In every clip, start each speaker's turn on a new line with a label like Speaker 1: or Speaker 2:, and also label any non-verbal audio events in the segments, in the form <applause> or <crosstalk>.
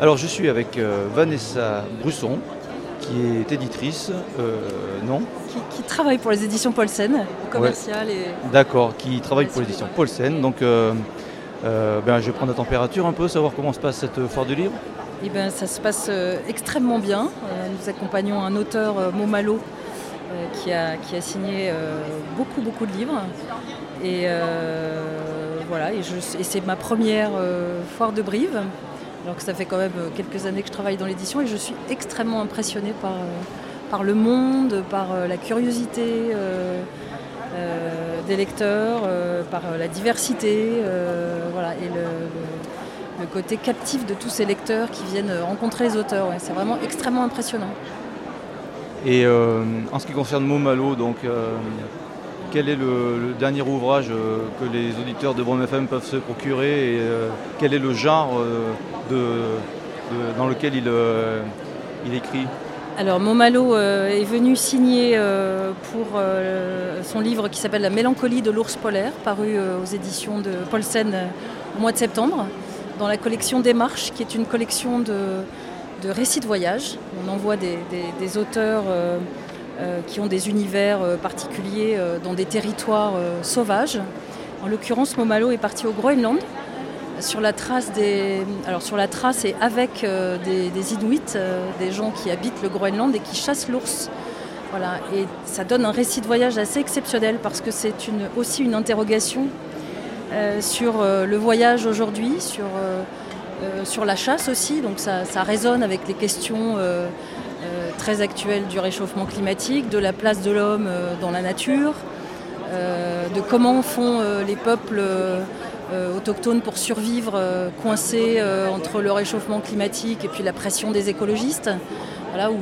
Speaker 1: Alors je suis avec euh, Vanessa Brusson, qui est éditrice, euh, non?
Speaker 2: Qui, qui travaille pour les éditions Paulsen, commercial et
Speaker 1: D'accord, qui travaille pour l'édition Paulsen. Donc euh, ben, je vais prendre la température un peu, savoir comment se passe cette foire du livre.
Speaker 2: Eh ben, ça se passe extrêmement bien. Nous accompagnons un auteur, Momalo, qui, a, qui a signé beaucoup, beaucoup de livres. Et et, c'est ma première euh, foire de Brive, alors que ça fait quand même euh, quelques années que je travaille dans l'édition et je suis extrêmement impressionnée par, euh, par le monde, par la curiosité des lecteurs, par la diversité, voilà, et le- côté captif de tous ces lecteurs qui viennent rencontrer les auteurs. C'est vraiment extrêmement impressionnant.
Speaker 1: Et en ce qui concerne Momalo, donc quel est le, dernier ouvrage euh, que les auditeurs de Brom FM peuvent se procurer et euh, quel est le genre euh, dans lequel il, écrit?
Speaker 2: Alors Momalo est venu signer pour son livre qui s'appelle La mélancolie de l'ours polaire, paru aux éditions de Paulsen au mois de septembre, dans la collection Démarche, qui est une collection de, récits de voyage. On envoie des, auteurs qui ont des univers euh, particuliers euh, dans des territoires euh, sauvages. En l'occurrence, Momalo est parti au Groenland sur la trace des alors sur la trace et avec euh, des, Inuits, euh, des gens qui habitent le Groenland et qui chassent l'ours. Voilà, et ça donne un récit de voyage assez exceptionnel parce que c'est une, aussi une interrogation euh, sur euh, le voyage aujourd'hui, sur, euh, euh, sur la chasse aussi. Donc ça, ça résonne avec les questions euh, euh, très actuelles du réchauffement climatique, de la place de l'homme euh, dans la nature, euh, de comment font euh, les peuples autochtones pour survivre coincés entre le réchauffement climatique et puis la pression des écologistes. Voilà, où,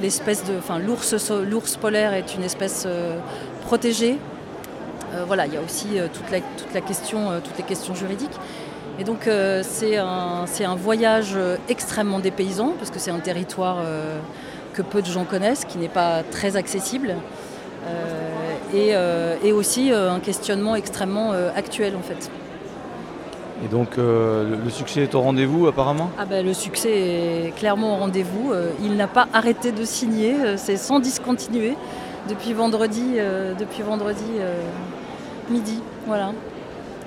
Speaker 2: l'espèce de, enfin, l'ours, polaire est une espèce protégée. Voilà, il y a aussi toute, la, toute la question, toutes les questions juridiques. Et donc c'est un, un voyage extrêmement dépaysant parce que c'est un territoire que peu de gens connaissent, qui n'est pas très accessible. Euh, et, euh, et aussi euh, un questionnement extrêmement actuel en fait.
Speaker 1: Et donc euh, le, succès est au rendez-vous apparemment?
Speaker 2: Ah ben, le succès est clairement au rendez-vous. Euh, il n'a pas arrêté de signer, euh, c'est sans discontinuer depuis vendredi, depuis vendredi midi. Voilà.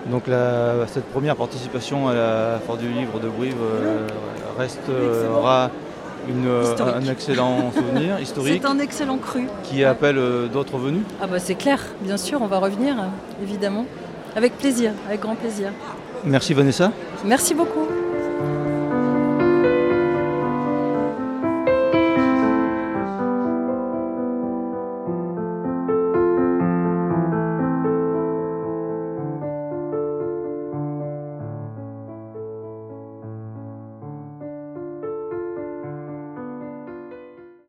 Speaker 1: Donc la- cette première participation à la foire du livre de Brive restera une, euh, un excellent <laughs> souvenir historique
Speaker 2: C'est un excellent cru.
Speaker 1: qui appelle euh, d'autres venus.
Speaker 2: Ah bah c'est clair, bien sûr, on va revenir, euh, évidemment. Avec plaisir, avec grand plaisir.
Speaker 1: Merci Vanessa.
Speaker 2: Merci beaucoup.